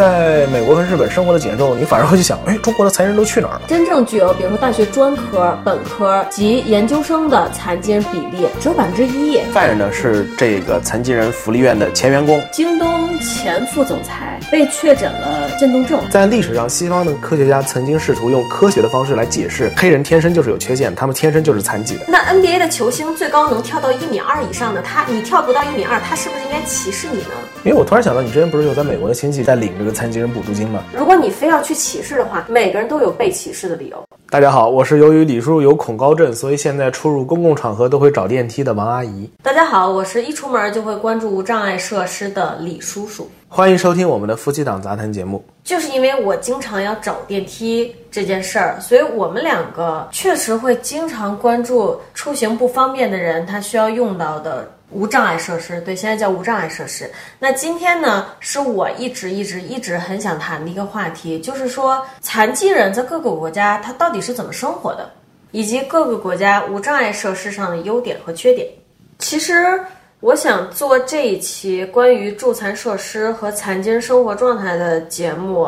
在美国和日本生活了几年之后，你反而会去想，哎，中国的残疾人都去哪儿了？真正具有，比如说大学专科、本科及研究生的残疾人比例只有百分之一。犯人呢是这个残疾人福利院的前员工，京东前副总裁被确诊了渐冻症。在历史上，西方的科学家曾经试图用科学的方式来解释黑人天生就是有缺陷，他们天生就是残疾的。那 NBA 的球星最高能跳到一米二以上的他，你跳不到一米二，他是不是应该歧视你呢？因为我突然想到，你之前不是有在美国的亲戚在领这个残疾人补助金吗？如果你非要去歧视的话，每个人都有被歧视的理由。大家好，我是由于李叔有恐高症，所以现在出入公共场合都会找电梯的王阿姨。大家好，我是一出门就会关注无障碍设施的李叔叔。欢迎收听我们的夫妻档杂谈节目。就是因为我经常要找电梯这件事儿，所以我们两个确实会经常关注出行不方便的人他需要用到的无障碍设施。对，现在叫无障碍设施。那今天呢，是我一直一直一直很想谈的一个话题，就是说残疾人在各个国家他到底是怎么生活的，以及各个国家无障碍设施上的优点和缺点。其实。我想做这一期关于助残设施和残疾人生活状态的节目，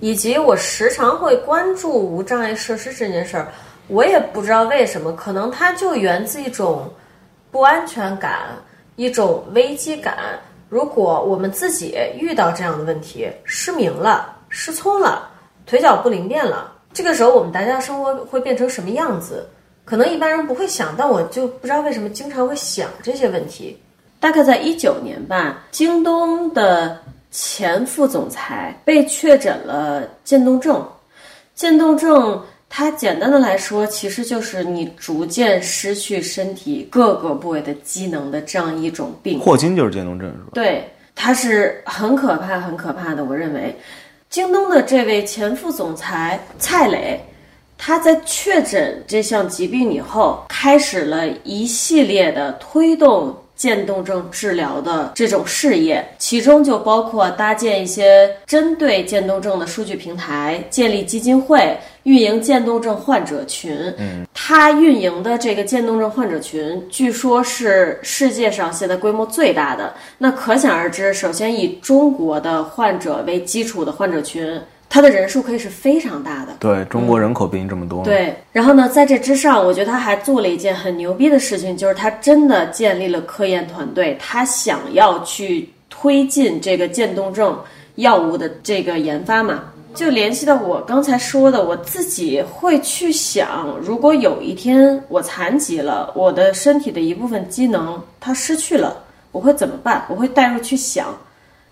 以及我时常会关注无障碍设施这件事儿。我也不知道为什么，可能它就源自一种不安全感，一种危机感。如果我们自己遇到这样的问题，失明了、失聪了、腿脚不灵便了，这个时候我们大家生活会变成什么样子？可能一般人不会想，但我就不知道为什么经常会想这些问题。大概在一九年吧，京东的前副总裁被确诊了渐冻症。渐冻症，它简单的来说，其实就是你逐渐失去身体各个部位的机能的这样一种病。霍金就是渐冻症，是吧？对，它是很可怕、很可怕的。我认为，京东的这位前副总裁蔡磊，他在确诊这项疾病以后，开始了一系列的推动。渐冻症治疗的这种事业，其中就包括搭建一些针对渐冻症的数据平台，建立基金会，运营渐冻症患者群。嗯，他运营的这个渐冻症患者群，据说是世界上现在规模最大的。那可想而知，首先以中国的患者为基础的患者群。它的人数可以是非常大的，对中国人口毕竟这么多。对，然后呢，在这之上，我觉得他还做了一件很牛逼的事情，就是他真的建立了科研团队，他想要去推进这个渐冻症药物的这个研发嘛，就联系到我刚才说的，我自己会去想，如果有一天我残疾了，我的身体的一部分机能它失去了，我会怎么办？我会带入去想，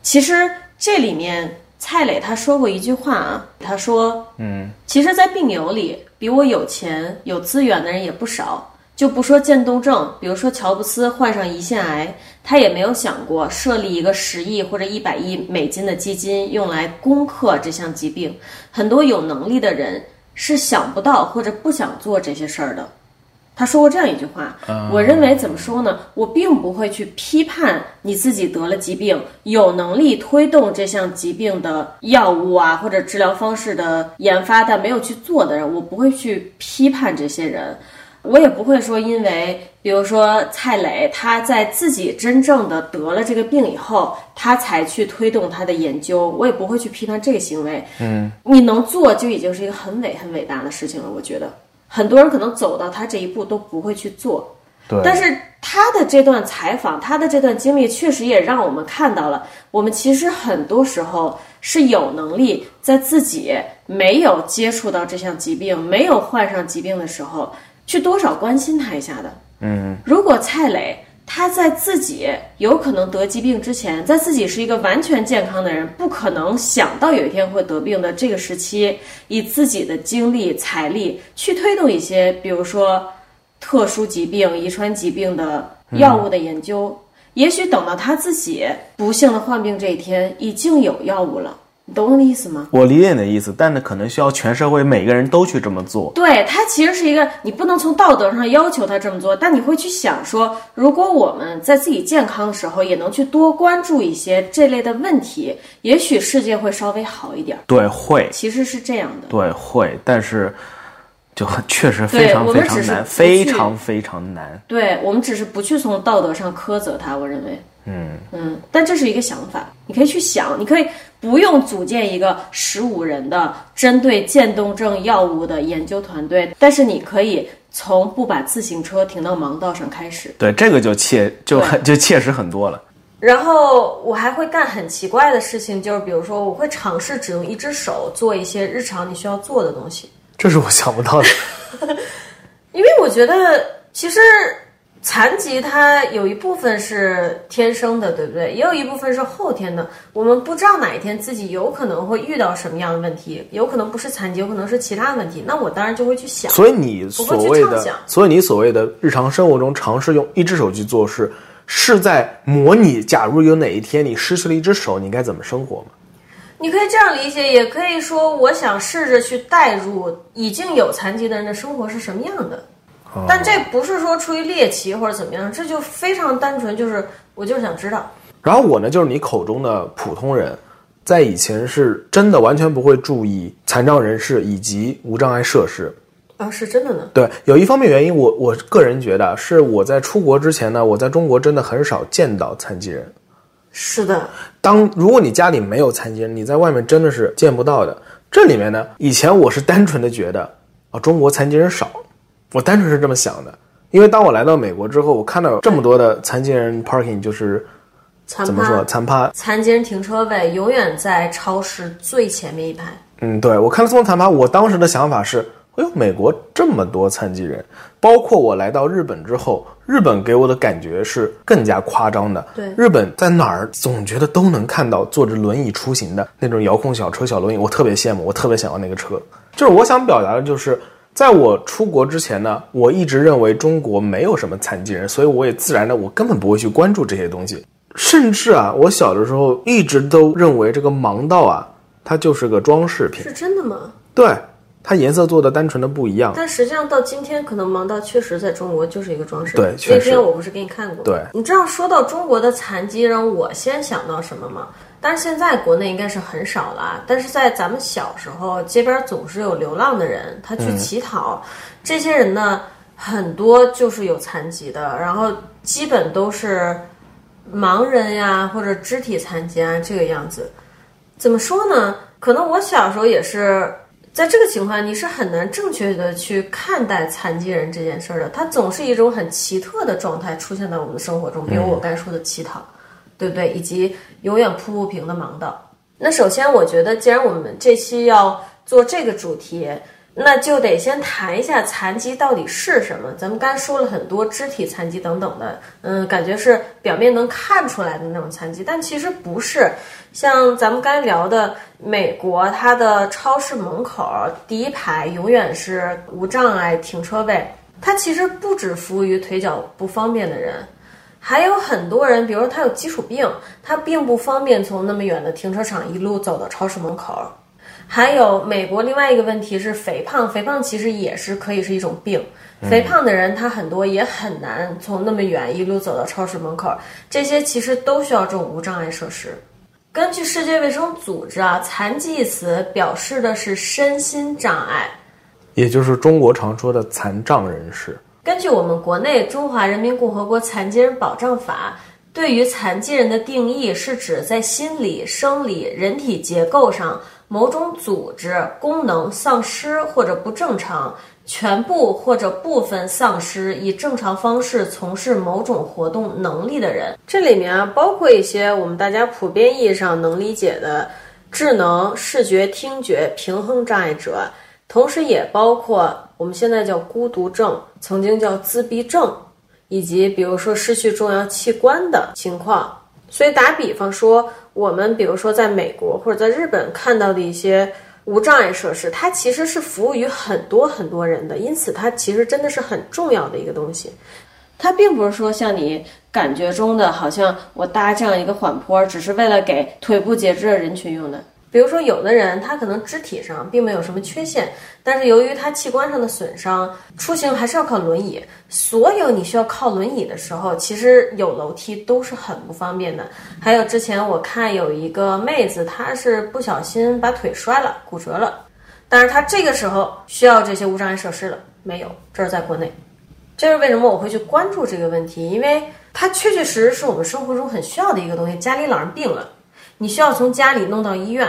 其实这里面。蔡磊他说过一句话啊，他说，嗯，其实，在病友里，比我有钱、有资源的人也不少。就不说渐冻症，比如说乔布斯患上胰腺癌，他也没有想过设立一个十亿或者一百亿美金的基金用来攻克这项疾病。很多有能力的人是想不到或者不想做这些事儿的。他说过这样一句话，我认为怎么说呢？我并不会去批判你自己得了疾病，有能力推动这项疾病的药物啊或者治疗方式的研发，但没有去做的人，我不会去批判这些人。我也不会说，因为比如说蔡磊他在自己真正的得了这个病以后，他才去推动他的研究，我也不会去批判这个行为。嗯，你能做就已经是一个很伟很伟大的事情了，我觉得。很多人可能走到他这一步都不会去做，对。但是他的这段采访，他的这段经历，确实也让我们看到了，我们其实很多时候是有能力在自己没有接触到这项疾病、没有患上疾病的时候，去多少关心他一下的。嗯。如果蔡磊。他在自己有可能得疾病之前，在自己是一个完全健康的人，不可能想到有一天会得病的这个时期，以自己的精力、财力去推动一些，比如说特殊疾病、遗传疾病的药物的研究，也许等到他自己不幸的患病这一天，已经有药物了。你懂我的意思吗？我理解你的意思，但呢，可能需要全社会每个人都去这么做。对他其实是一个，你不能从道德上要求他这么做，但你会去想说，如果我们在自己健康的时候也能去多关注一些这类的问题，也许世界会稍微好一点。对，会，其实是这样的。对，会，但是就很确实非常非常难，非常非常难。对我们只是不去从道德上苛责他，我认为。嗯嗯，但这是一个想法，你可以去想，你可以不用组建一个十五人的针对渐冻症药物的研究团队，但是你可以从不把自行车停到盲道上开始。对，这个就切就很就切实很多了。然后我还会干很奇怪的事情，就是比如说我会尝试只用一只手做一些日常你需要做的东西。这是我想不到的，因为我觉得其实。残疾它有一部分是天生的，对不对？也有一部分是后天的。我们不知道哪一天自己有可能会遇到什么样的问题，有可能不是残疾，有可能是其他问题。那我当然就会去想。所以你所谓的，所以你所谓的日常生活中尝试用一只手去做事，是在模拟假如有哪一天你失去了一只手，你该怎么生活吗？你可以这样理解，也可以说，我想试着去代入已经有残疾的人的生活是什么样的。但这不是说出于猎奇或者怎么样，这就非常单纯，就是我就是想知道。然后我呢，就是你口中的普通人，在以前是真的完全不会注意残障人士以及无障碍设施啊，是真的呢。对，有一方面原因，我我个人觉得是我在出国之前呢，我在中国真的很少见到残疾人。是的，当如果你家里没有残疾人，你在外面真的是见不到的。这里面呢，以前我是单纯的觉得啊，中国残疾人少。我单纯是这么想的，因为当我来到美国之后，我看到这么多的残疾人 parking，就是怎么说残趴？残疾人停车位永远在超市最前面一排。嗯，对，我看到这么多残趴，我当时的想法是：哎呦，美国这么多残疾人，包括我来到日本之后，日本给我的感觉是更加夸张的。对，日本在哪儿总觉得都能看到坐着轮椅出行的那种遥控小车、小轮椅，我特别羡慕，我特别想要那个车。就是我想表达的就是。在我出国之前呢，我一直认为中国没有什么残疾人，所以我也自然的，我根本不会去关注这些东西。甚至啊，我小的时候一直都认为这个盲道啊，它就是个装饰品。是真的吗？对，它颜色做的单纯的不一样。但实际上到今天，可能盲道确实在中国就是一个装饰。对，那天我不是给你看过？对，你知道说到中国的残疾人，我先想到什么吗？但是现在国内应该是很少了，但是在咱们小时候，街边总是有流浪的人，他去乞讨，这些人呢，很多就是有残疾的，然后基本都是盲人呀，或者肢体残疾啊这个样子。怎么说呢？可能我小时候也是在这个情况，你是很难正确的去看待残疾人这件事儿的，他总是一种很奇特的状态出现在我们的生活中，比如我刚才说的乞讨。对不对？以及永远铺不平的盲道。那首先，我觉得既然我们这期要做这个主题，那就得先谈一下残疾到底是什么。咱们刚说了很多肢体残疾等等的，嗯，感觉是表面能看出来的那种残疾，但其实不是。像咱们刚聊的美国，它的超市门口第一排永远是无障碍停车位，它其实不只服务于腿脚不方便的人。还有很多人，比如说他有基础病，他并不方便从那么远的停车场一路走到超市门口。还有美国另外一个问题是肥胖，肥胖其实也是可以是一种病。肥胖的人他很多也很难从那么远一路走到超市门口，这些其实都需要这种无障碍设施。根据世界卫生组织啊，残疾一词表示的是身心障碍，也就是中国常说的残障人士。根据我们国内《中华人民共和国残疾人保障法》，对于残疾人的定义是指在心理、生理、人体结构上某种组织功能丧失或者不正常，全部或者部分丧失以正常方式从事某种活动能力的人。这里面啊，包括一些我们大家普遍意义上能理解的智能、视觉、听觉平衡障碍者。同时也包括我们现在叫孤独症，曾经叫自闭症，以及比如说失去重要器官的情况。所以打比方说，我们比如说在美国或者在日本看到的一些无障碍设施，它其实是服务于很多很多人的，因此它其实真的是很重要的一个东西。它并不是说像你感觉中的，好像我搭这样一个缓坡，只是为了给腿部截肢的人群用的。比如说，有的人他可能肢体上并没有什么缺陷，但是由于他器官上的损伤，出行还是要靠轮椅。所有你需要靠轮椅的时候，其实有楼梯都是很不方便的。还有之前我看有一个妹子，她是不小心把腿摔了，骨折了，但是她这个时候需要这些无障碍设施了没有？这是在国内，这是为什么我会去关注这个问题？因为它确确实实是我们生活中很需要的一个东西。家里老人病了。你需要从家里弄到医院，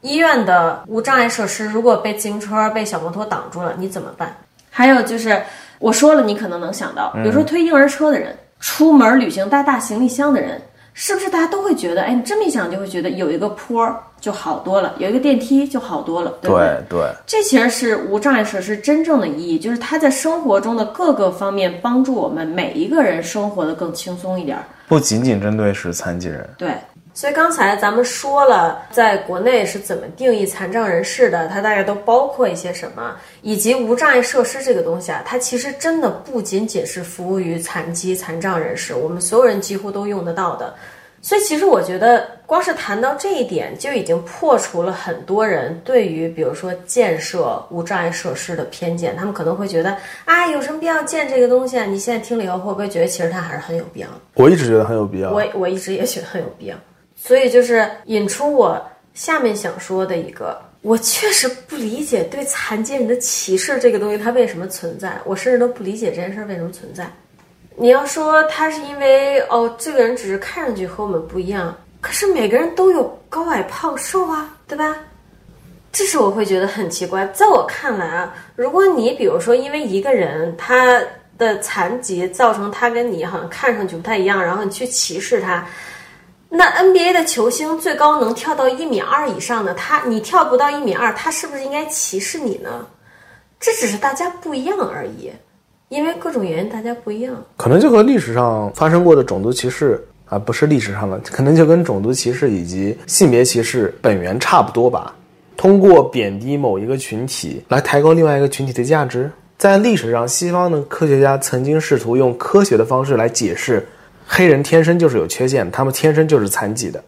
医院的无障碍设施如果被自行车、被小摩托挡住了，你怎么办？还有就是我说了，你可能能想到，比如说推婴儿车的人，出门旅行带大行李箱的人，是不是大家都会觉得，哎，你这么一想就会觉得有一个坡儿就好多了，有一个电梯就好多了，对不对？对，这其实是无障碍设施真正的意义，就是它在生活中的各个方面帮助我们每一个人生活的更轻松一点儿。不仅仅针对是残疾人。对，所以刚才咱们说了，在国内是怎么定义残障人士的，它大概都包括一些什么，以及无障碍设施这个东西啊，它其实真的不仅仅是服务于残疾、残障人士，我们所有人几乎都用得到的。所以其实我觉得，光是谈到这一点，就已经破除了很多人对于比如说建设无障碍设施的偏见。他们可能会觉得，啊，有什么必要建这个东西啊？你现在听了以后，会不会觉得其实它还是很有必要的？我一直觉得很有必要。我我一直也觉得很有必要。所以就是引出我下面想说的一个，我确实不理解对残疾人的歧视这个东西它为什么存在，我甚至都不理解这件事儿为什么存在。你要说他是因为哦，这个人只是看上去和我们不一样，可是每个人都有高矮胖瘦啊，对吧？这是我会觉得很奇怪。在我看来啊，如果你比如说因为一个人他的残疾造成他跟你好像看上去不太一样，然后你去歧视他，那 NBA 的球星最高能跳到一米二以上的他，你跳不到一米二，他是不是应该歧视你呢？这只是大家不一样而已。因为各种原因，大家不一样，可能就和历史上发生过的种族歧视啊，不是历史上的，可能就跟种族歧视以及性别歧视本源差不多吧。通过贬低某一个群体来抬高另外一个群体的价值，在历史上，西方的科学家曾经试图用科学的方式来解释黑人天生就是有缺陷，他们天生就是残疾的。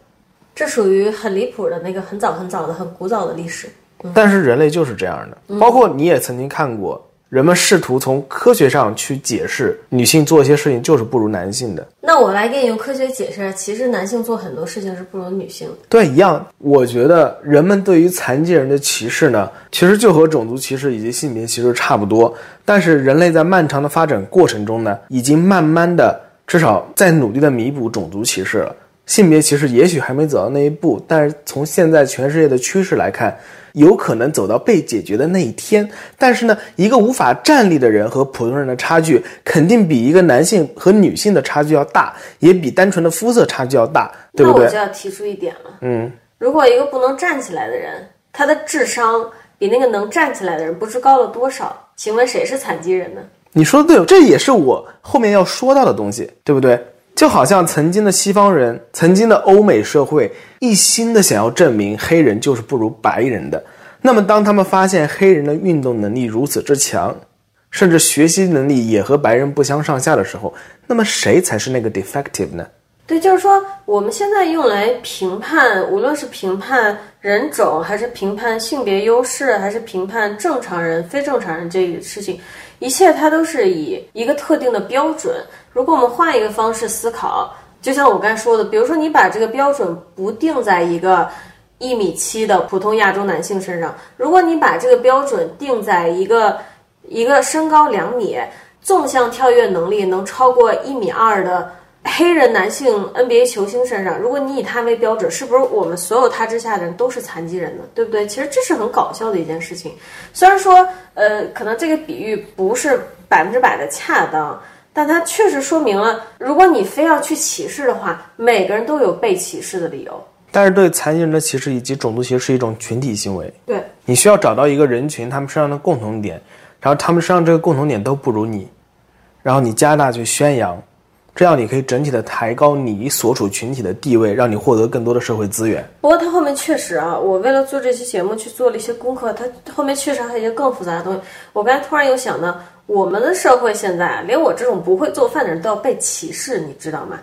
这属于很离谱的那个很早很早的很古早的历史。但是人类就是这样的，包括你也曾经看过。人们试图从科学上去解释女性做一些事情就是不如男性的。那我来给你用科学解释，其实男性做很多事情是不如女性的。对，一样。我觉得人们对于残疾人的歧视呢，其实就和种族歧视以及性别歧视差不多。但是人类在漫长的发展过程中呢，已经慢慢的，至少在努力的弥补种族歧视了。性别歧视也许还没走到那一步，但是从现在全世界的趋势来看。有可能走到被解决的那一天，但是呢，一个无法站立的人和普通人的差距，肯定比一个男性和女性的差距要大，也比单纯的肤色差距要大，对不对？那我就要提出一点了，嗯，如果一个不能站起来的人，他的智商比那个能站起来的人不知高了多少？请问谁是残疾人呢？你说的对，这也是我后面要说到的东西，对不对？就好像曾经的西方人，曾经的欧美社会，一心的想要证明黑人就是不如白人的。那么，当他们发现黑人的运动能力如此之强，甚至学习能力也和白人不相上下的时候，那么谁才是那个 defective 呢？对，就是说，我们现在用来评判，无论是评判人种，还是评判性别优势，还是评判正常人、非正常人这个事情，一切它都是以一个特定的标准。如果我们换一个方式思考，就像我刚才说的，比如说你把这个标准不定在一个一米七的普通亚洲男性身上，如果你把这个标准定在一个一个身高两米、纵向跳跃能力能超过一米二的黑人男性 NBA 球星身上，如果你以他为标准，是不是我们所有他之下的人都是残疾人呢？对不对？其实这是很搞笑的一件事情。虽然说，呃，可能这个比喻不是百分之百的恰当。但它确实说明了，如果你非要去歧视的话，每个人都有被歧视的理由。但是对残疾人的歧视以及种族歧视是一种群体行为。对，你需要找到一个人群，他们身上的共同点，然后他们身上这个共同点都不如你，然后你加大去宣扬，这样你可以整体的抬高你所处群体的地位，让你获得更多的社会资源。不过它后面确实啊，我为了做这期节目去做了一些功课，它后面确实还有一些更复杂的东西。我刚才突然又想到。我们的社会现在，连我这种不会做饭的人都要被歧视，你知道吗？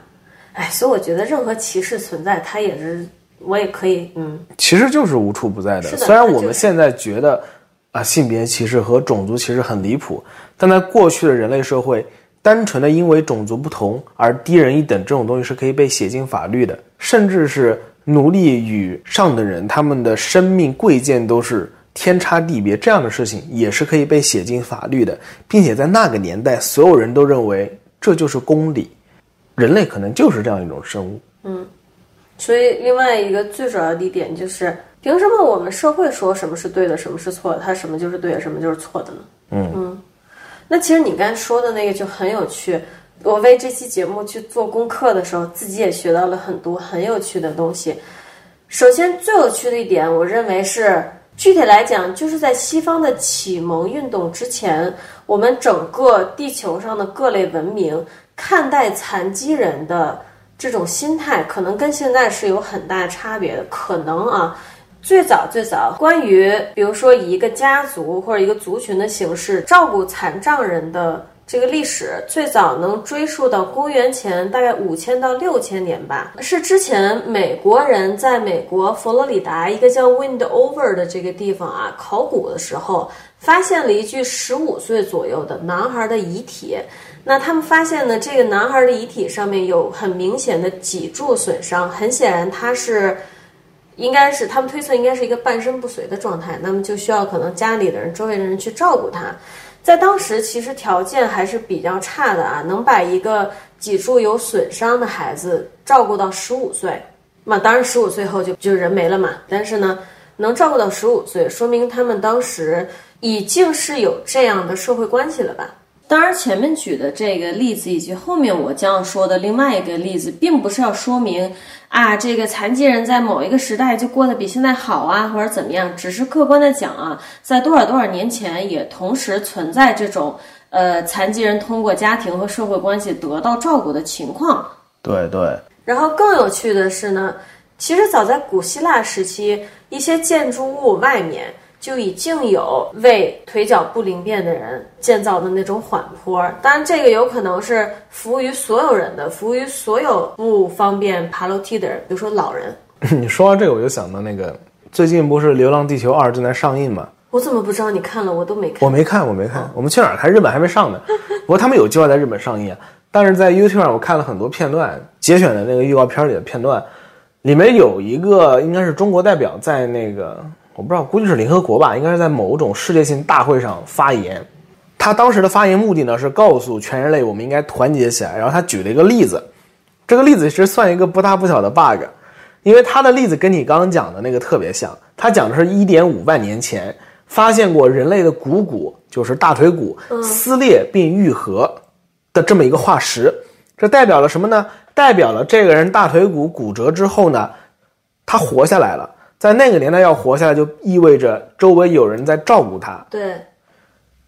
哎，所以我觉得任何歧视存在，它也是我也可以，嗯，其实就是无处不在的。虽然我们现在觉得啊，性别歧视和种族歧视很离谱，但在过去的人类社会，单纯的因为种族不同而低人一等这种东西是可以被写进法律的，甚至是奴隶与上等人他们的生命贵贱都是。天差地别这样的事情也是可以被写进法律的，并且在那个年代，所有人都认为这就是公理，人类可能就是这样一种生物。嗯，所以另外一个最主要的一点就是，凭什么我们社会说什么是对的，什么是错的，它什么就是对的，什么就是错的呢？嗯那其实你刚才说的那个就很有趣。我为这期节目去做功课的时候，自己也学到了很多很有趣的东西。首先，最有趣的一点，我认为是具体来讲，就是在西方的启蒙运动之前，我们整个地球上的各类文明看待残疾人的这种心态，可能跟现在是有很大差别的。可能啊，最早最早，关于比如说以一个家族或者一个族群的形式照顾残障人的这个历史，最早能追溯到公元前大概五千到六千年吧。是之前美国人在美国佛罗里达一个叫 Windover 的这个地方啊考古的时候，发现了一具十五岁左右的男孩的遗体。那他们发现呢，这个男孩的遗体上面有很明显的脊柱损伤，很显然他是。应该是他们推测应该是一个半身不遂的状态，那么就需要可能家里的人、周围的人去照顾他。在当时其实条件还是比较差的啊，能把一个脊柱有损伤的孩子照顾到十五岁，那当然十五岁后就就人没了嘛。但是呢，能照顾到十五岁，说明他们当时已经是有这样的社会关系了吧。当然，前面举的这个例子以及后面我将要说的另外一个例子，并不是要说明啊，这个残疾人在某一个时代就过得比现在好啊，或者怎么样，只是客观的讲啊，在多少多少年前也同时存在这种呃残疾人通过家庭和社会关系得到照顾的情况。对对，然后更有趣的是呢，其实早在古希腊时期，一些建筑物外面。就已经有为腿脚不灵便的人建造的那种缓坡，当然这个有可能是服务于所有人的，服务于所有不方便爬楼梯的人，比如说老人。你说到这个，我就想到那个最近不是《流浪地球二》正在上映吗？我怎么不知道你看了？我都没看。我没看，我没看。我们去哪儿看？日本还没上呢。不过他们有计划在日本上映啊。但是在 YouTube 上我看了很多片段，节选的那个预告片里的片段，里面有一个应该是中国代表在那个。我不知道，估计是联合国吧，应该是在某种世界性大会上发言。他当时的发言目的呢是告诉全人类，我们应该团结起来。然后他举了一个例子，这个例子其实算一个不大不小的 bug，因为他的例子跟你刚刚讲的那个特别像。他讲的是1.5万年前发现过人类的股骨，就是大腿骨撕裂并愈合的这么一个化石。这代表了什么呢？代表了这个人大腿骨骨折之后呢，他活下来了。在那个年代要活下来，就意味着周围有人在照顾他，对，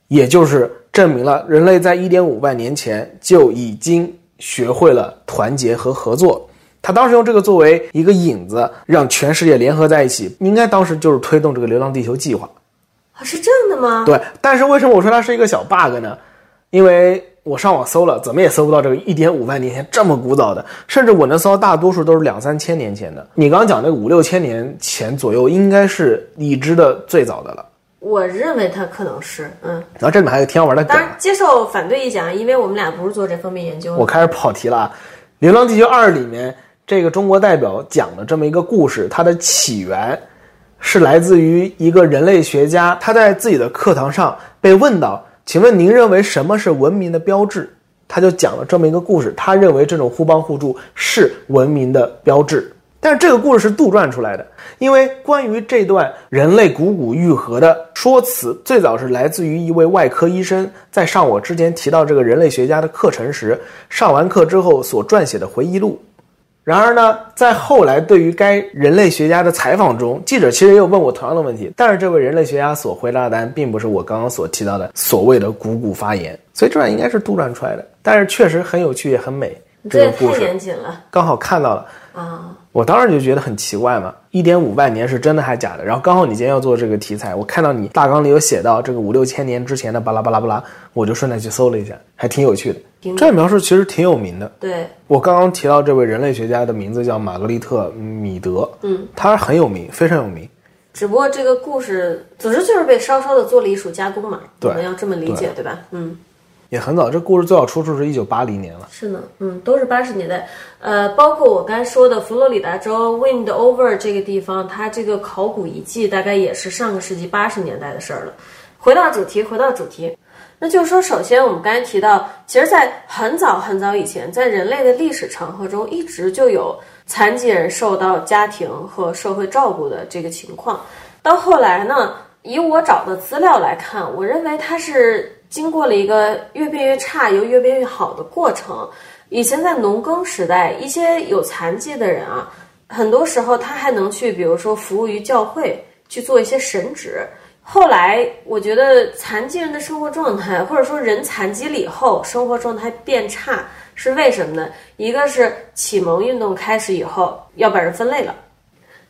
也就是证明了人类在一点五万年前就已经学会了团结和合作。他当时用这个作为一个引子，让全世界联合在一起，应该当时就是推动这个“流浪地球”计划。啊，是这样的吗？对，但是为什么我说它是一个小 bug 呢？因为我上网搜了，怎么也搜不到这个一点五万年前这么古早的，甚至我能搜到大多数都是两三千年前的。你刚刚讲那个五六千年前左右，应该是已知的最早的了。我认为它可能是，嗯。然后这里面还有挺好玩的当然接受反对意见啊，因为我们俩不是做这方面研究的。我开始跑题了啊，《流浪地球二》里面这个中国代表讲的这么一个故事，它的起源是来自于一个人类学家，他在自己的课堂上被问到。请问您认为什么是文明的标志？他就讲了这么一个故事，他认为这种互帮互助是文明的标志。但是这个故事是杜撰出来的，因为关于这段人类股骨愈合的说辞，最早是来自于一位外科医生在上我之前提到这个人类学家的课程时，上完课之后所撰写的回忆录。然而呢，在后来对于该人类学家的采访中，记者其实也有问我同样的问题，但是这位人类学家所回答的答案并不是我刚刚所提到的所谓的股骨发炎，所以这段应该是杜撰出来的。但是确实很有趣，也很美。这个故事严谨了刚好看到了，啊！我当时就觉得很奇怪嘛，一点五万年是真的还假的？然后刚好你今天要做这个题材，我看到你大纲里有写到这个五六千年之前的巴拉巴拉巴拉，我就顺带去搜了一下，还挺有趣的。挺这个描述其实挺有名的。对，我刚刚提到这位人类学家的名字叫玛格丽特·米德，嗯，他很有名，非常有名。只不过这个故事，总之就是被稍稍的做了一手加工嘛，对我们要这么理解，对吧？嗯。也很早，这故事最早出处是一九八零年了。是呢，嗯，都是八十年代，呃，包括我刚才说的佛罗里达州 Windover 这个地方，它这个考古遗迹大概也是上个世纪八十年代的事儿了。回到主题，回到主题，那就是说，首先我们刚才提到，其实，在很早很早以前，在人类的历史长河中，一直就有残疾人受到家庭和社会照顾的这个情况。到后来呢，以我找的资料来看，我认为它是经过了一个越变越差又越变越好的过程。以前在农耕时代，一些有残疾的人啊，很多时候他还能去，比如说服务于教会，去做一些神职。后来，我觉得残疾人的生活状态，或者说人残疾了以后生活状态变差，是为什么呢？一个是启蒙运动开始以后要把人分类了。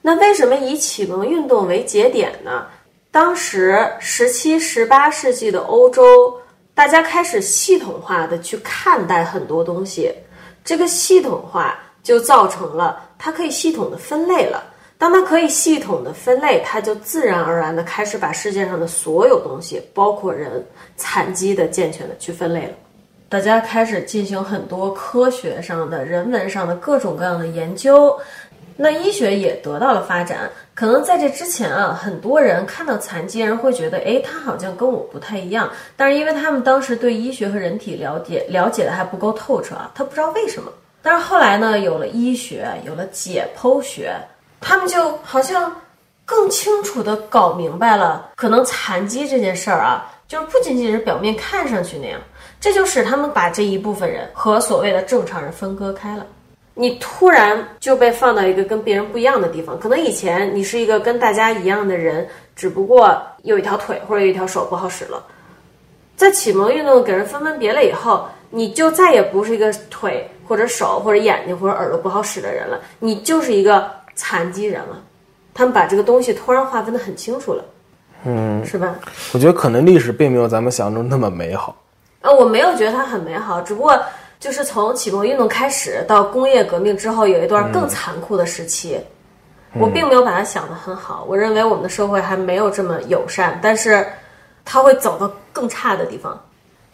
那为什么以启蒙运动为节点呢？当时十七、十八世纪的欧洲，大家开始系统化的去看待很多东西，这个系统化就造成了它可以系统的分类了。当它可以系统的分类，它就自然而然的开始把世界上的所有东西，包括人、残疾的、健全的去分类了。大家开始进行很多科学上的、人文上的各种各样的研究，那医学也得到了发展。可能在这之前啊，很多人看到残疾人会觉得，哎，他好像跟我不太一样。但是因为他们当时对医学和人体了解了解的还不够透彻啊，他不知道为什么。但是后来呢，有了医学，有了解剖学。他们就好像更清楚地搞明白了，可能残疾这件事儿啊，就是不仅仅是表面看上去那样，这就使他们把这一部分人和所谓的正常人分割开了。你突然就被放到一个跟别人不一样的地方，可能以前你是一个跟大家一样的人，只不过有一条腿或者有一条手不好使了。在启蒙运动给人分门别类以后，你就再也不是一个腿或者手或者眼睛或者耳朵不好使的人了，你就是一个。残疾人了，他们把这个东西突然划分的很清楚了，嗯，是吧？我觉得可能历史并没有咱们想象中那么美好。呃，我没有觉得它很美好，只不过就是从启蒙运动开始到工业革命之后，有一段更残酷的时期，我并没有把它想得很好。我认为我们的社会还没有这么友善，但是它会走到更差的地方。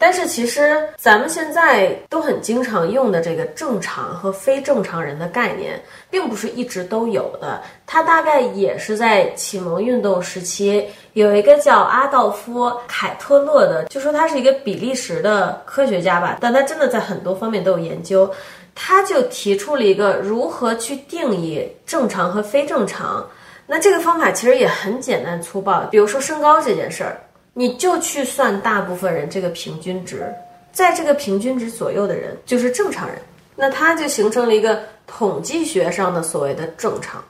但是其实咱们现在都很经常用的这个正常和非正常人的概念，并不是一直都有的。它大概也是在启蒙运动时期，有一个叫阿道夫·凯特勒的，就说他是一个比利时的科学家吧，但他真的在很多方面都有研究。他就提出了一个如何去定义正常和非正常。那这个方法其实也很简单粗暴，比如说身高这件事儿。你就去算大部分人这个平均值，在这个平均值左右的人就是正常人，那它就形成了一个统计学上的所谓的正常。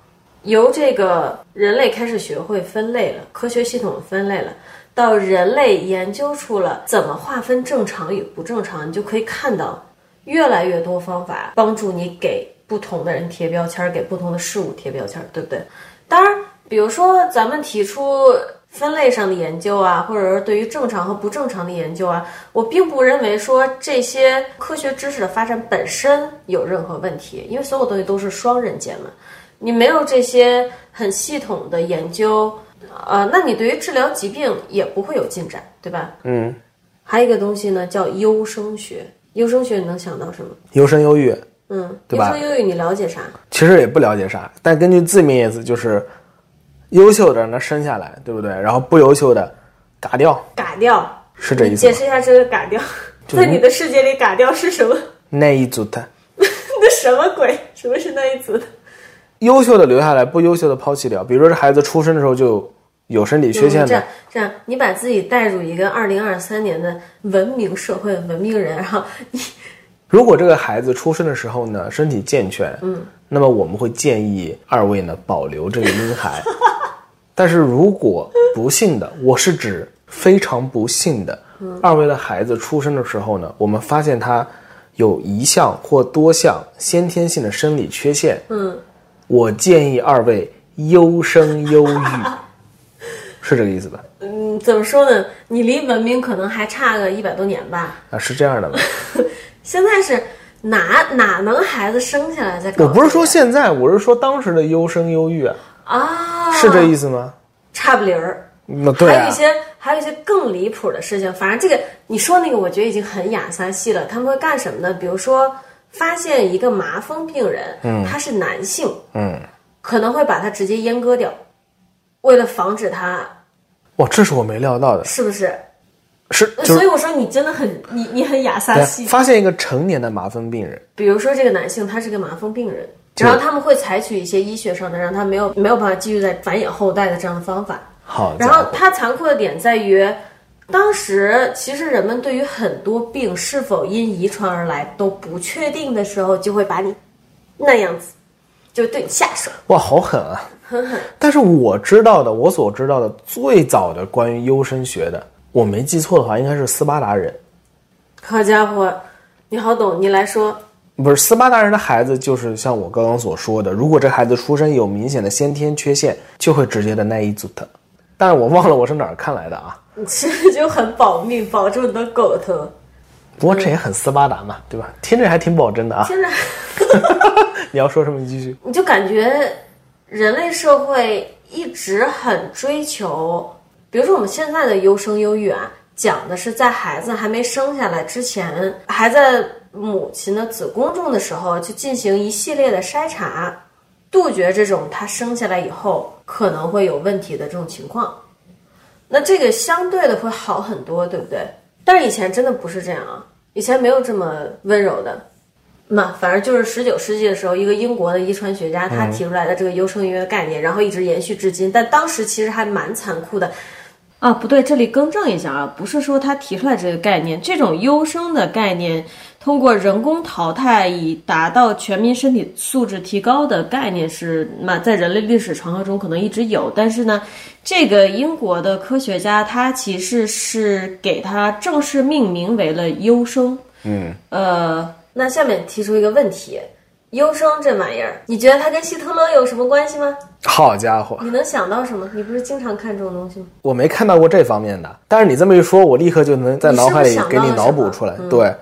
由这个人类开始学会分类了，科学系统分类了，到人类研究出了怎么划分正常与不正常，你就可以看到越来越多方法帮助你给不同的人贴标签，给不同的事物贴标签，对不对？当然，比如说咱们提出。分类上的研究啊，或者是对于正常和不正常的研究啊，我并不认为说这些科学知识的发展本身有任何问题，因为所有东西都是双刃剑嘛。你没有这些很系统的研究，呃，那你对于治疗疾病也不会有进展，对吧？嗯。还有一个东西呢，叫优生学。优生学你能想到什么？优生优育。嗯，对吧？优生优育你了解啥？其实也不了解啥，但根据字面意思就是。优秀的呢生下来，对不对？然后不优秀的，嘎掉。嘎掉是这意思。解释一下这个嘎掉，在你的世界里，嘎掉是什么？那一组的。那什么鬼？什么是那一组的？优秀的留下来，不优秀的抛弃掉。比如说，这孩子出生的时候就有身体缺陷的。这样，这样，你把自己带入一个二零二三年的文明社会、文明人，然后你，如果这个孩子出生的时候呢，身体健全，嗯，那么我们会建议二位呢保留这个婴孩。但是如果不幸的，我是指非常不幸的，二位的孩子出生的时候呢，我们发现他有一项或多项先天性的生理缺陷，嗯，我建议二位优生优育，是这个意思吧？嗯，怎么说呢？你离文明可能还差个一百多年吧？啊，是这样的吗？现在是哪哪能孩子生下来再？我不是说现在，我是说当时的优生优育啊。啊，是这意思吗？差不离儿。那对，还有一些，还有一些更离谱的事情。反正这个你说那个，我觉得已经很雅萨系了。他们会干什么呢？比如说，发现一个麻风病人，嗯，他是男性，嗯，可能会把他直接阉割掉，为了防止他。哇，这是我没料到的，是不是？是，所以我说你真的很，你你很雅萨系。发现一个成年的麻风病人，比如说这个男性，他是个麻风病人。就然后他们会采取一些医学上的让他没有没有办法继续再繁衍后代的这样的方法。好，然后它残酷的点在于，当时其实人们对于很多病是否因遗传而来都不确定的时候，就会把你那样子，就对你下手，哇，好狠啊！狠狠。但是我知道的，我所知道的最早的关于优生学的，我没记错的话，应该是斯巴达人。好家伙，你好懂，你来说。不是斯巴达人的孩子，就是像我刚刚所说的，如果这孩子出生有明显的先天缺陷，就会直接的奈伊祖特。但是我忘了我是哪儿看来的啊。你其实就很保命，保住你的狗头。不过这也很斯巴达嘛，对吧？听着还挺保真的啊。听着 你要说什么？你继续。你就感觉人类社会一直很追求，比如说我们现在的优生优育啊，讲的是在孩子还没生下来之前，还在母亲的子宫中的时候，就进行一系列的筛查，杜绝这种他生下来以后可能会有问题的这种情况。那这个相对的会好很多，对不对？但是以前真的不是这样啊，以前没有这么温柔的。那反正就是十九世纪的时候，一个英国的遗传学家他提出来的这个优生优的概念，然后一直延续至今。但当时其实还蛮残酷的。啊，不对，这里更正一下啊，不是说他提出来这个概念，这种优生的概念，通过人工淘汰以达到全民身体素质提高的概念是嘛，在人类历史长河中可能一直有，但是呢，这个英国的科学家他其实是给他正式命名为了优生。嗯，呃，那下面提出一个问题，优生这玩意儿，你觉得它跟希特勒有什么关系吗？好家伙，你能想到什么？你不是经常看这种东西吗？我没看到过这方面的。但是你这么一说，我立刻就能在脑海里给你脑补出来。对，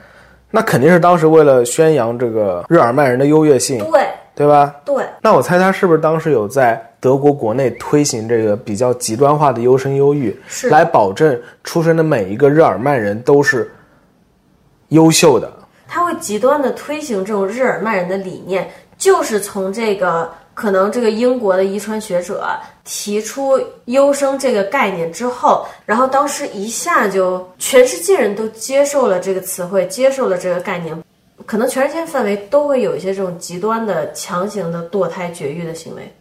那肯定是当时为了宣扬这个日耳曼人的优越性，对对吧？对，那我猜他是不是当时有在德国国内推行这个比较极端化的优生优育，是来保证出生的每一个日耳曼人都是优秀的？他会极端的推行这种日耳曼人的理念，就是从这个可能这个英国的遗传学者提出优生这个概念之后，然后当时一下就全世界人都接受了这个词汇，接受了这个概念，可能全世界范围都会有一些这种极端的强行的堕胎绝育的行为，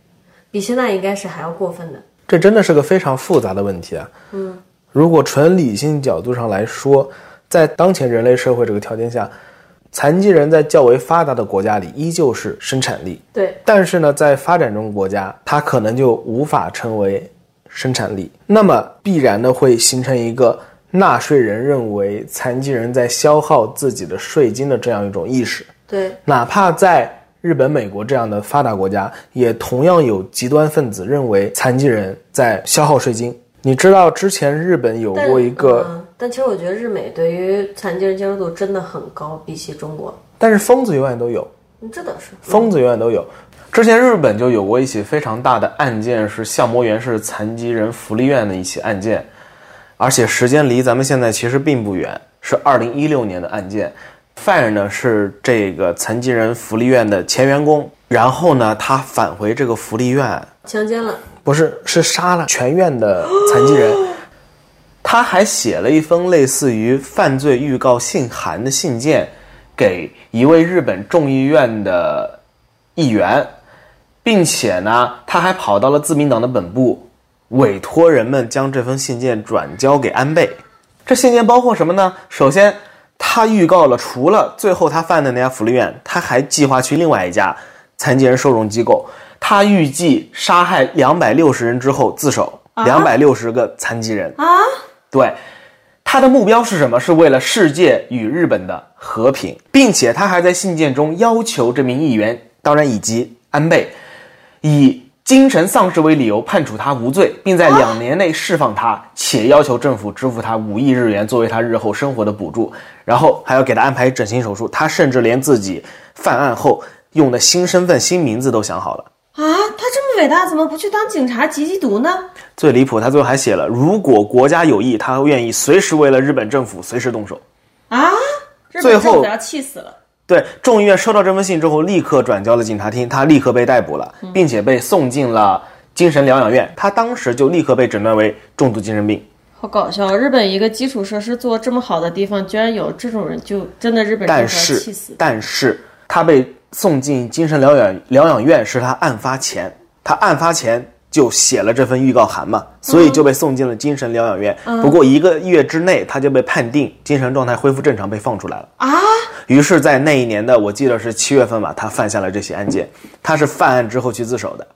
比现在应该是还要过分的。这真的是个非常复杂的问题啊。嗯，如果纯理性角度上来说，在当前人类社会这个条件下，残疾人在较为发达的国家里依旧是生产力，对，但是呢，在发展中国家，它可能就无法成为生产力，那么必然的会形成一个纳税人认为残疾人在消耗自己的税金的这样一种意识。对，哪怕在日本、美国这样的发达国家，也同样有极端分子认为残疾人在消耗税金。你知道之前日本有过一个，嗯但其实我觉得日美对于残疾人接受度真的很高，比起中国，但是疯子永远都有，嗯这倒是。疯子永远都有。之前日本就有过一起非常大的案件，是相模原市残疾人福利院的一起案件，而且时间离咱们现在其实并不远，是二零一六年的案件。犯人呢是这个残疾人福利院的前员工，然后呢他返回这个福利院，强奸了，不是是杀了全院的残疾人。他还写了一封类似于犯罪预告信函的信件，给一位日本众议院的议员，并且呢，他还跑到了自民党的本部，委托人们将这封信件转交给安倍。这信件包括什么呢？首先，他预告了除了最后他犯的那家福利院，他还计划去另外一家残疾人收容机构。他预计杀害两百六十人之后自首，两百六十个残疾人啊。对，他的目标是什么？是为了世界与日本的和平，并且他还在信件中要求这名议员，当然以及安倍，以精神丧失为理由判处他无罪，并在两年内释放他，且要求政府支付他五亿日元作为他日后生活的补助，然后还要给他安排整形手术。他甚至连自己犯案后用的新身份、新名字都想好了。啊，他这么伟大，怎么不去当警察缉缉毒呢？最离谱，他最后还写了，如果国家有意，他愿意随时为了日本政府随时动手。啊，日最后本政府要气死了。对，众议院收到这封信之后，立刻转交了警察厅，他立刻被逮捕了，并且被送进了精神疗养院。他当时就立刻被诊断为重度精神病。好搞笑！日本一个基础设施做这么好的地方，居然有这种人，就真的日本政府要但是。，但是他被送进精神疗养疗养院是他案发前，他案发前就写了这份预告函嘛，所以就被送进了精神疗养院。不过一个月之内，他就被判定精神状态恢复正常，被放出来了。啊，于是，在那一年的我记得是七月份吧，他犯下了这起案件。他是犯案之后去自首的，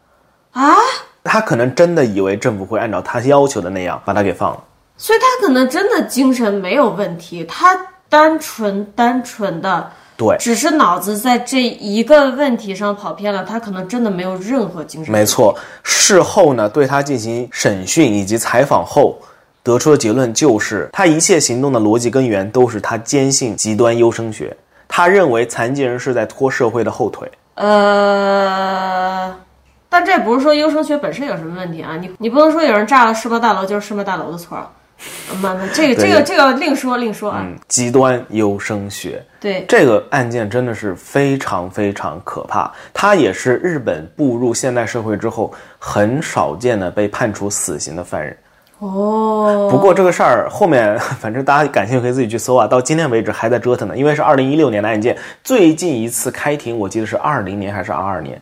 啊，他可能真的以为政府会按照他要求的那样把他给放了。所以他可能真的精神没有问题，他单纯单纯的对，只是脑子在这一个问题上跑偏了，他可能真的没有任何精神。没，错。事后呢，对他进行审讯以及采访后，得出的结论就是，他一切行动的逻辑根源都是他坚信极端优生学。他认为残疾人是在拖社会的后腿。呃，但这不是说优生学本身有什么问题啊，你你不能说有人炸了世贸大楼就是世贸大楼的错儿。慢慢，这个这个这个另说另说啊。嗯，极端优生学。对，这个案件真的是非常非常可怕，他也是日本步入现代社会之后很少见的被判处死刑的犯人。哦，不过这个事儿后面，反正大家感兴趣可以自己去搜啊。到今天为止还在折腾呢，因为是二零一六年的案件，最近一次开庭我记得是二零年还是二二年。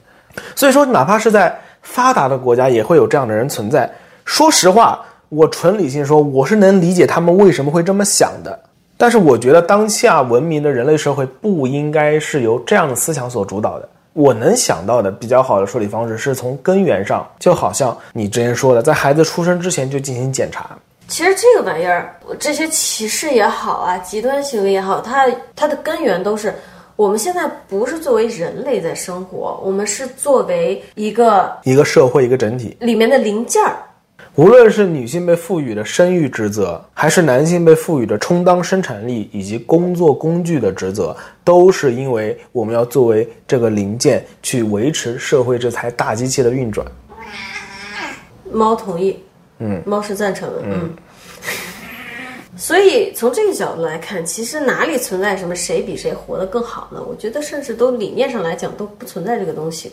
所以说，哪怕是在发达的国家，也会有这样的人存在。说实话，我纯理性说，我是能理解他们为什么会这么想的。但是我觉得当下文明的人类社会不应该是由这样的思想所主导的。我能想到的比较好的处理方式是从根源上，就好像你之前说的，在孩子出生之前就进行检查。其实这个玩意儿，这些歧视也好啊，极端行为也好，它它的根源都是我们现在不是作为人类在生活，我们是作为一个一个社会一个整体。里面的零件儿。无论是女性被赋予的生育职责，还是男性被赋予的充当生产力以及工作工具的职责，都是因为我们要作为这个零件去维持社会这台大机器的运转。猫同意，嗯，猫是赞成的，嗯。所以从这个角度来看，其实哪里存在什么谁比谁活得更好呢？我觉得甚至都理念上来讲都不存在这个东西，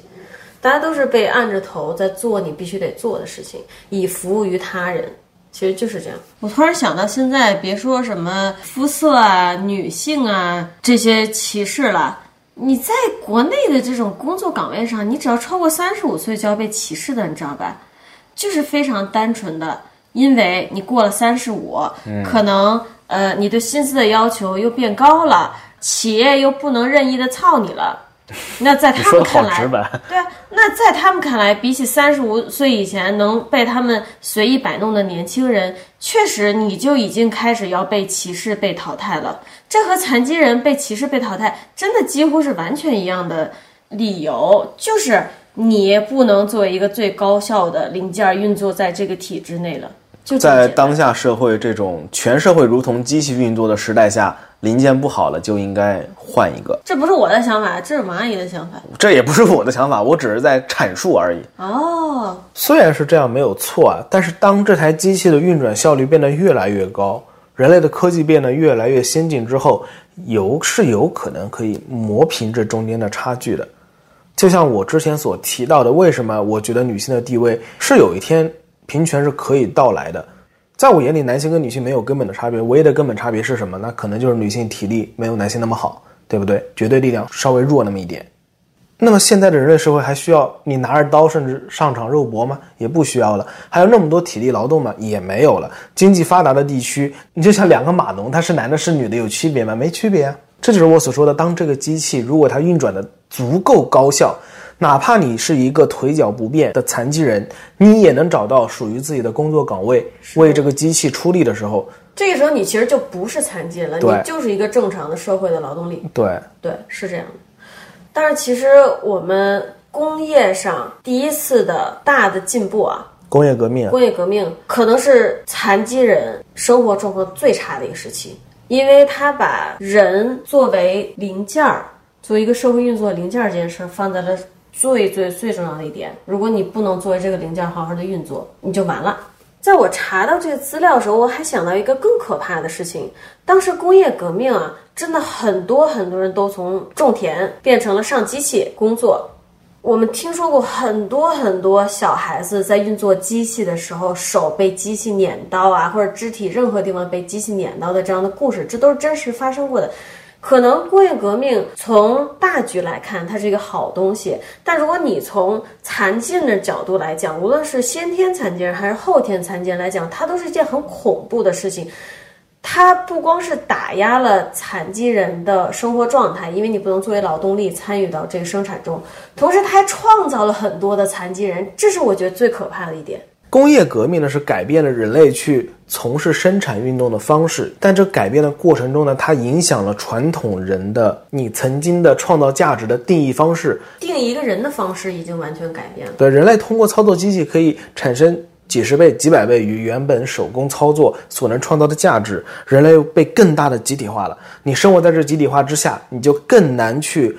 大家都是被按着头在做你必须得做的事情，以服务于他人。其实就是这样。我突然想到，现在别说什么肤色啊、女性啊这些歧视了，你在国内的这种工作岗位上，你只要超过三十五岁就要被歧视的，你知道吧？就是非常单纯的，因为你过了三十五，可能呃你对薪资的要求又变高了，企业又不能任意的操你了。那在他们看来，对啊，那在他们看来，比起三十五岁以前能被他们随意摆弄的年轻人，确实你就已经开始要被歧视、被淘汰了。这和残疾人被歧视、被淘汰，真的几乎是完全一样的理由，就是你不能作为一个最高效的零件运作在这个体制内了。就在当下社会这种全社会如同机器运作的时代下，零件不好了就应该换一个。这不是我的想法，这是王阿姨的想法。这也不是我的想法，我只是在阐述而已。哦，虽然是这样没有错啊，但是当这台机器的运转效率变得越来越高，人类的科技变得越来越先进之后，有是有可能可以磨平这中间的差距的。就像我之前所提到的，为什么我觉得女性的地位是有一天平权是可以到来的？在我眼里，男性跟女性没有根本的差别，唯一的根本差别是什么？那可能就是女性体力没有男性那么好，对不对？绝对力量稍微弱那么一点。那么现在的人类社会还需要你拿着刀甚至上场肉搏吗？也不需要了。还有那么多体力劳动吗？也没有了。经济发达的地区，你就像两个码农，他是男的是女的，有区别吗？没区别啊。这就是我所说的，当这个机器如果它运转的足够高效，哪怕你是一个腿脚不便的残疾人，你也能找到属于自己的工作岗位，为这个机器出力的时候，这个时候你其实就不是残疾人了，你就是一个正常的社会的劳动力。对，对，是这样的。但是其实我们工业上第一次的大的进步啊，工业革命啊，工业革命可能是残疾人生活状况最差的一个时期，因为他把人作为零件儿，作为一个社会运作零件儿这件事儿放在了最最最重要的一点。如果你不能作为这个零件好好的运作，你就完了。在我查到这个资料的时候，我还想到一个更可怕的事情。当时工业革命啊，真的很多很多人都从种田变成了上机器工作。我们听说过很多很多小孩子在运作机器的时候，手被机器碾到啊，或者肢体任何地方被机器碾到的这样的故事，这都是真实发生过的。可能工业革命从大局来看，它是一个好东西，但如果你从残疾人的角度来讲，无论是先天残疾人还是后天残疾人来讲，它都是一件很恐怖的事情。它不光是打压了残疾人的生活状态，因为你不能作为劳动力参与到这个生产中，同时它还创造了很多的残疾人，这是我觉得最可怕的一点。工业革命呢是改变了人类去从事生产运动的方式，但这改变的过程中呢，它影响了传统人的你曾经的创造价值的定义方式。定义一个人的方式已经完全改变了。对，人类通过操作机器可以产生几十倍、几百倍于原本手工操作所能创造的价值，人类被更大的集体化了。你生活在这集体化之下，你就更难去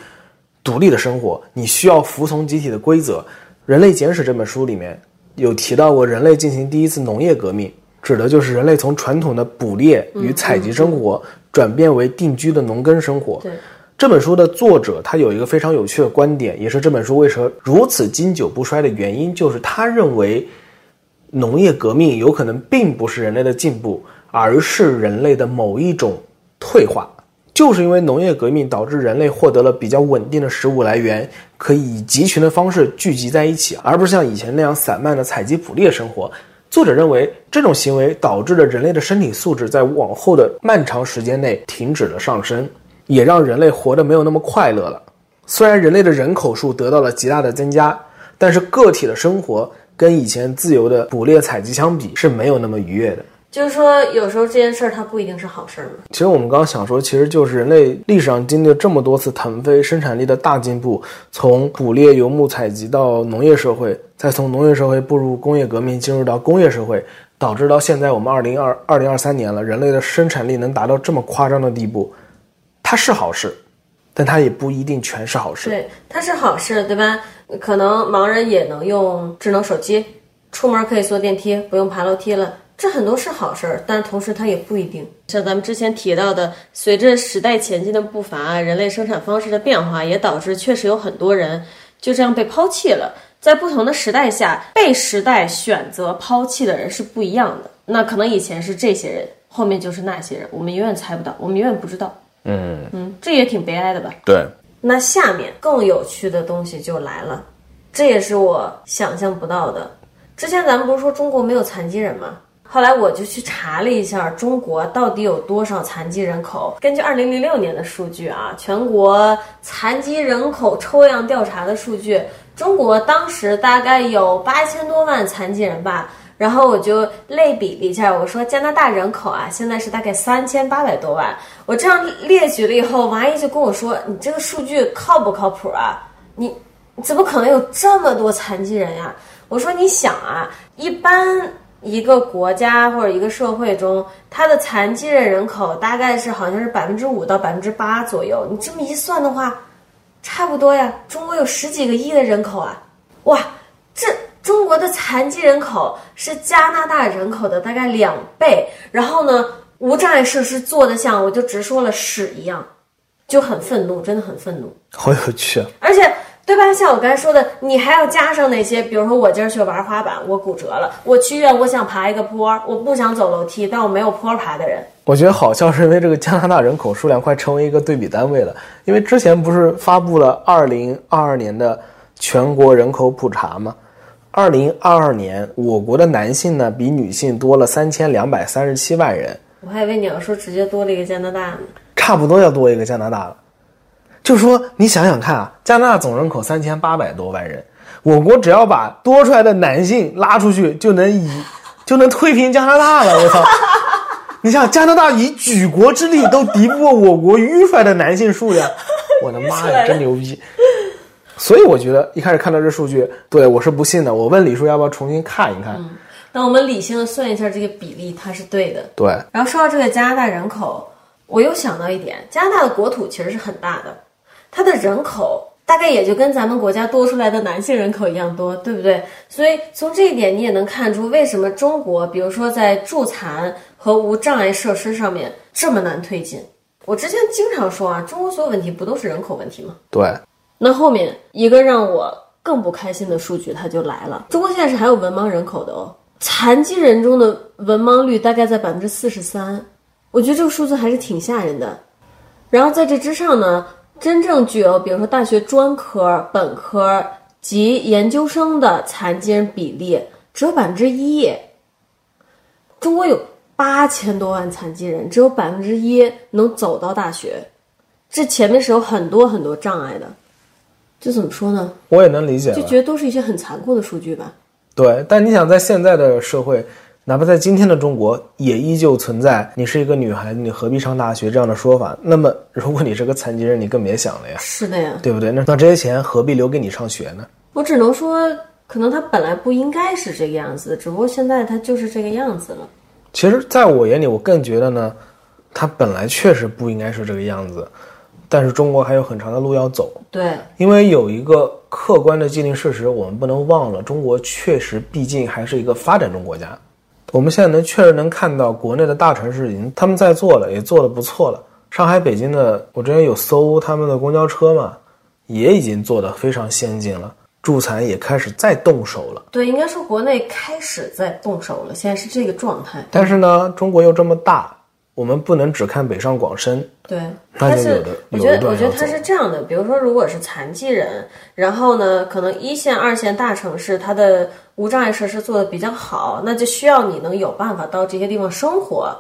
独立的生活，你需要服从集体的规则。《人类简史》这本书里面。有提到过，人类进行第一次农业革命，指的就是人类从传统的捕猎与采集生活转变为定居的农耕生活。对，这本书的作者他有一个非常有趣的观点，也是这本书为什么如此经久不衰的原因，就是他认为农业革命有可能并不是人类的进步，而是人类的某一种退化。就是因为农业革命导致人类获得了比较稳定的食物来源，可以以集群的方式聚集在一起，而不是像以前那样散漫的采集捕猎生活。作者认为，这种行为导致了人类的身体素质在往后的漫长时间内停止了上升，也让人类活得没有那么快乐了。虽然人类的人口数得到了极大的增加，但是个体的生活跟以前自由的捕猎采集相比是没有那么愉悦的。就是说，有时候这件事儿它不一定是好事儿嘛。其实我们刚刚想说，其实就是人类历史上经历了这么多次腾飞，生产力的大进步，从捕猎、游牧、采集到农业社会，再从农业社会步入工业革命，进入到工业社会，导致到现在我们二零二二零二三年了，人类的生产力能达到这么夸张的地步，它是好事，但它也不一定全是好事。对，它是好事，对吧？可能盲人也能用智能手机，出门可以坐电梯，不用爬楼梯了。这很多是好事儿，但同时它也不一定。像咱们之前提到的，随着时代前进的步伐，人类生产方式的变化，也导致确实有很多人就这样被抛弃了。在不同的时代下，被时代选择抛弃的人是不一样的。那可能以前是这些人，后面就是那些人，我们永远猜不到，我们永远不知道。嗯嗯，这也挺悲哀的吧？对。那下面更有趣的东西就来了，这也是我想象不到的。之前咱们不是说中国没有残疾人吗？后来我就去查了一下，中国到底有多少残疾人口？根据二零零六年的数据啊，全国残疾人口抽样调查的数据，中国当时大概有八千多万残疾人吧。然后我就类比了一下，我说加拿大人口啊，现在是大概三千八百多万。我这样列举了以后，王阿姨就跟我说：“你这个数据靠不靠谱啊？你怎么可能有这么多残疾人呀？”我说：“你想啊，一般。”一个国家或者一个社会中，它的残疾人人口大概是好像是百分之五到百分之八左右。你这么一算的话，差不多呀。中国有十几个亿的人口啊，哇，这中国的残疾人口是加拿大人口的大概两倍。然后呢，无障碍设施做的像我就直说了屎一样，就很愤怒，真的很愤怒。好有趣啊，而且。对吧？像我刚才说的，你还要加上那些，比如说我今儿去玩滑板，我骨折了；我去医院，我想爬一个坡，我不想走楼梯，但我没有坡爬的人。我觉得好笑是因为这个加拿大人口数量快成为一个对比单位了，因为之前不是发布了二零二二年的全国人口普查吗？二零二二年我国的男性呢比女性多了三千两百三十七万人。我还以为你要说直接多了一个加拿大呢。差不多要多一个加拿大了。就说，你想想看啊，加拿大总人口三千八百多万人，我国只要把多出来的男性拉出去，就能以就能推平加拿大了。我操！你想，加拿大以举国之力都敌不过我国迂出来的男性数量，我的妈呀，真牛逼！所以我觉得一开始看到这数据，对我是不信的。我问李叔要不要重新看一看？嗯，那我们理性的算一下这个比例，它是对的。对。然后说到这个加拿大人口，我又想到一点，加拿大的国土其实是很大的。它的人口大概也就跟咱们国家多出来的男性人口一样多，对不对？所以从这一点你也能看出，为什么中国，比如说在助残和无障碍设施上面这么难推进。我之前经常说啊，中国所有问题不都是人口问题吗？对。那后面一个让我更不开心的数据，它就来了。中国现在是还有文盲人口的哦，残疾人中的文盲率大概在百分之四十三，我觉得这个数字还是挺吓人的。然后在这之上呢，真正具有比如说大学专科、本科及研究生的残疾人比例只有百分之一。中国有八千多万残疾人，只有百分之一能走到大学，这前面是有很多很多障碍的。这怎么说呢？我也能理解。就觉得都是一些很残酷的数据吧。对，但你想在现在的社会，哪怕在今天的中国，也依旧存在“你是一个女孩子，你何必上大学”这样的说法。那么，如果你是个残疾人，你更别想了呀，是的呀。对不对？那那这些钱何必留给你上学呢？我只能说，可能他本来不应该是这个样子，只不过现在他就是这个样子了。其实，在我眼里，我更觉得呢，他本来确实不应该是这个样子，但是中国还有很长的路要走。对，因为有一个客观的既定事实，我们不能忘了，中国确实毕竟还是一个发展中国家。我们现在能确实能看到，国内的大城市已经他们在做了，也做得不错了。上海、北京的，我之前有搜他们的公交车嘛，也已经做得非常先进了。助残也开始在动手了，对，应该说国内开始在动手了，现在是这个状态。但是呢，中国又这么大，我们不能只看北上广深。对，那就有的我觉得，我觉得它是这样的，比如说，如果是残疾人，然后呢，可能一线、二线大城市它的无障碍设施做的比较好，那就需要你能有办法到这些地方生活。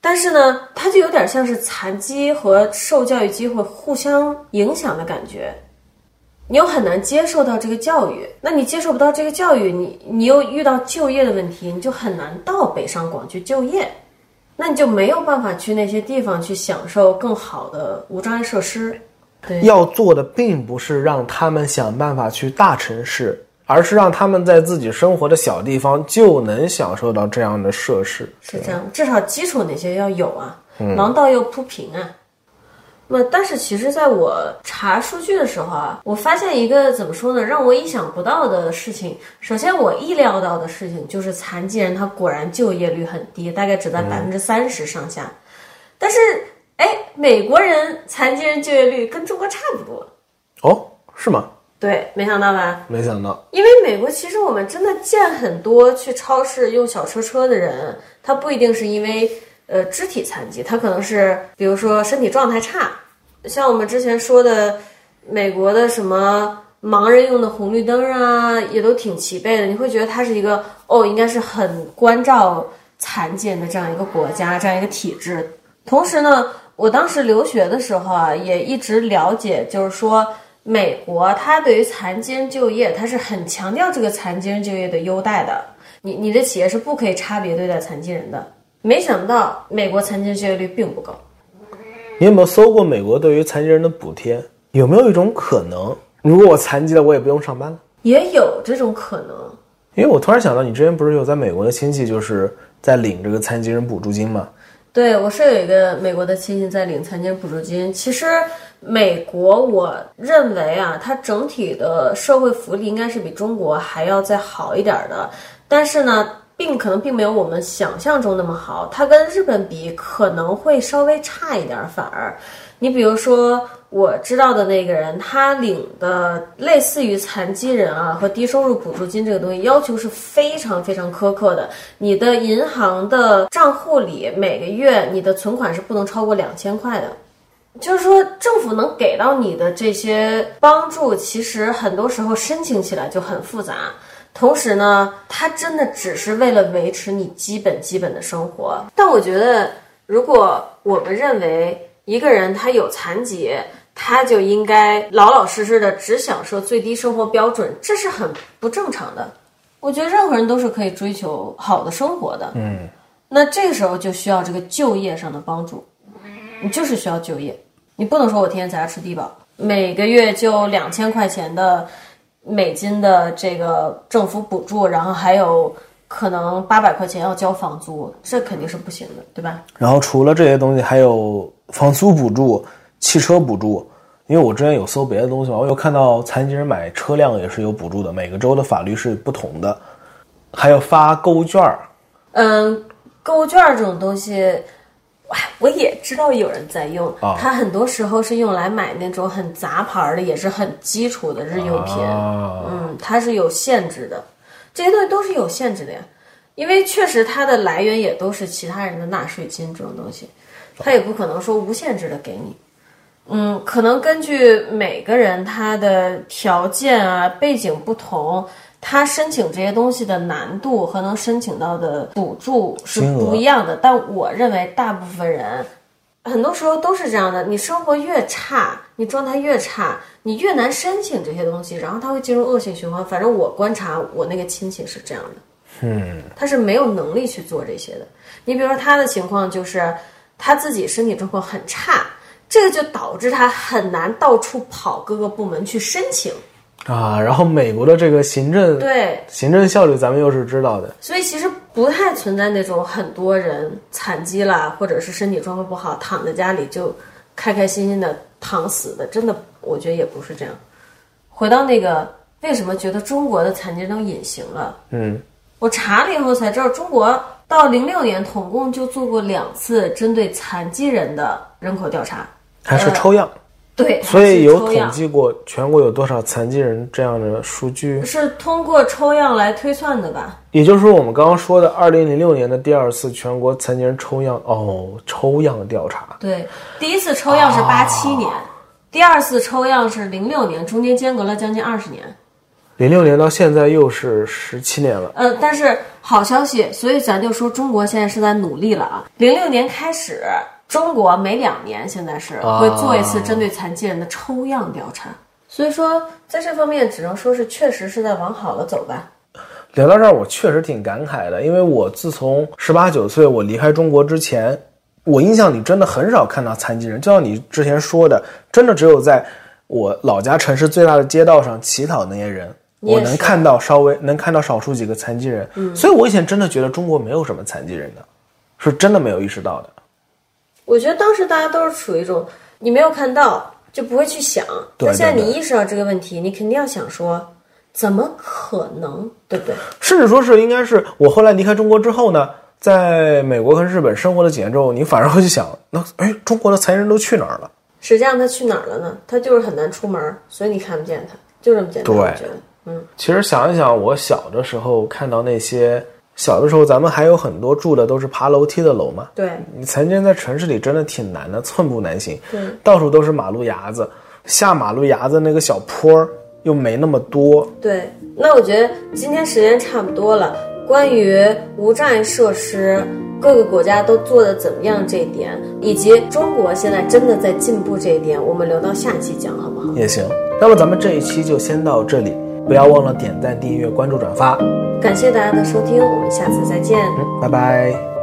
但是呢，它就有点像是残疾和受教育机会互相影响的感觉。你又很难接受到这个教育，那你接受不到这个教育，你你又遇到就业的问题，你就很难到北上广去就业，那你就没有办法去那些地方去享受更好的无障碍设施。对，要做的并不是让他们想办法去大城市，而是让他们在自己生活的小地方就能享受到这样的设施。是这样，至少基础那些要有啊，盲道要铺平啊。那但是其实，在我查数据的时候啊，我发现一个怎么说呢，让我意想不到的事情。首先，我意料到的事情就是残疾人他果然就业率很低，大概只在百分之三十上下。但是，哎，美国人残疾人就业率跟中国差不多。哦，是吗？对，没想到吧？没想到，因为美国其实我们真的见很多去超市用小车车的人，他不一定是因为呃肢体残疾，他可能是比如说身体状态差，像我们之前说的美国的什么盲人用的红绿灯啊，也都挺齐备的，你会觉得它是一个哦，应该是很关照残疾人的这样一个国家，这样一个体制。同时呢，我当时留学的时候啊，也一直了解，就是说美国它对于残疾人就业，它是很强调这个残疾人就业的优待的。你你的企业是不可以差别对待残疾人的。没想到美国残疾人就业率并不高。你有没有搜过美国对于残疾人的补贴？有没有一种可能，如果我残疾了，我也不用上班了？也有这种可能，因为我突然想到，你之前不是有在美国的亲戚，就是在领这个残疾人补助金吗？对我是有一个美国的亲戚在领残疾人补助金。其实美国，我认为啊，它整体的社会福利应该是比中国还要再好一点儿的。但是呢，并可能并没有我们想象中那么好。它跟日本比可能会稍微差一点儿，反而，你比如说我知道的那个人，他领的类似于残疾人啊和低收入补助金这个东西，要求是非常非常苛刻的。你的银行的账户里每个月你的存款是不能超过两千块的。就是说，政府能给到你的这些帮助，其实很多时候申请起来就很复杂。同时呢，它真的只是为了维持你基本基本的生活。但我觉得，如果我们认为一个人他有残疾，他就应该老老实实的只享受最低生活标准，这是很不正常的。我觉得任何人都是可以追求好的生活的。嗯，那这个时候就需要这个就业上的帮助，你就是需要就业，你不能说我天天在家吃低保，每个月就两千块钱的美金的这个政府补助，然后还有可能八百块钱要交房租，这肯定是不行的，对吧？然后除了这些东西，还有房租补助、汽车补助。因为我之前有搜别的东西嘛，我有看到残疾人买车辆也是有补助的，每个州的法律是不同的，还有发购物券儿。嗯，购物券儿这种东西，哇，我也知道有人在用，啊它很多时候是用来买那种很杂牌儿的，也是很基础的日用品。啊嗯，它是有限制的，这些东西都是有限制的呀。因为确实它的来源也都是其他人的纳税金这种东西，它也不可能说无限制的给你。嗯，可能根据每个人他的条件啊背景不同，他申请这些东西的难度和能申请到的补助是不一样的。但我认为大部分人。很多时候都是这样的，你生活越差，你状态越差，你越难申请这些东西，然后他会进入恶性循环。反正我观察我那个亲戚是这样的，嗯，他是没有能力去做这些的。你比如说他的情况就是他自己身体状况很差，这个就导致他很难到处跑各个部门去申请。啊，然后美国的这个行政对，行政效率咱们又是知道的，所以其实不太存在那种很多人残疾了，或者是身体状况不好，躺在家里就开开心心的躺死的，真的，我觉得也不是这样。回到那个，为什么觉得中国的残疾人都隐形了？嗯，我查了以后才知道，中国到零六年统共就做过两次针对残疾人的人口调查，还是抽样，对，所以有统计过全国有多少残疾人这样的数据。是通过抽样来推算的吧？也就是说，我们刚刚说的二零零六年的第二次全国残疾人抽样哦，抽样调查，对，第一次抽样是八七年，第二次抽样是零六年，中间间隔了将近二十年。零六年到现在又是十七年了。呃，但是好消息，所以咱就说中国现在是在努力了啊。零六年开始，中国每两年现在是啊会做一次针对残疾人的抽样调查，所以说在这方面只能说是确实是在往好了走吧。聊到这儿，我确实挺感慨的，因为我自从十八九岁我离开中国之前，我印象里真的很少看到残疾人。就像你之前说的，真的只有在我老家城市最大的街道上乞讨那些人，我能看到稍微能看到少数几个残疾人。嗯，所以我以前真的觉得中国没有什么残疾人的，是真的没有意识到的。我觉得当时大家都是处于一种你没有看到就不会去想，对但现在你意识到这个问题，你肯定要想说，怎么可能，对不对？甚至说是应该是我后来离开中国之后呢，在美国和日本生活了几年之后，你反而会去想，那哎，中国的残疾人都去哪儿了？实际上他去哪儿了呢？他就是很难出门，所以你看不见他，就这么简单。对嗯，其实想一想，我小的时候看到那些，小的时候咱们还有很多住的都是爬楼梯的楼嘛。对你曾经在城市里真的挺难的，寸步难行，对。到处都是马路牙子，下马路牙子那个小坡儿又没那么多。对，那我觉得今天时间差不多了。关于无障碍设施，各个国家都做的怎么样这一点，以及中国现在真的在进步这一点，我们留到下期讲好不好？也行。那么咱们这一期就先到这里，不要忘了点赞、订阅、关注、转发。感谢大家的收听，我们下次再见。拜拜。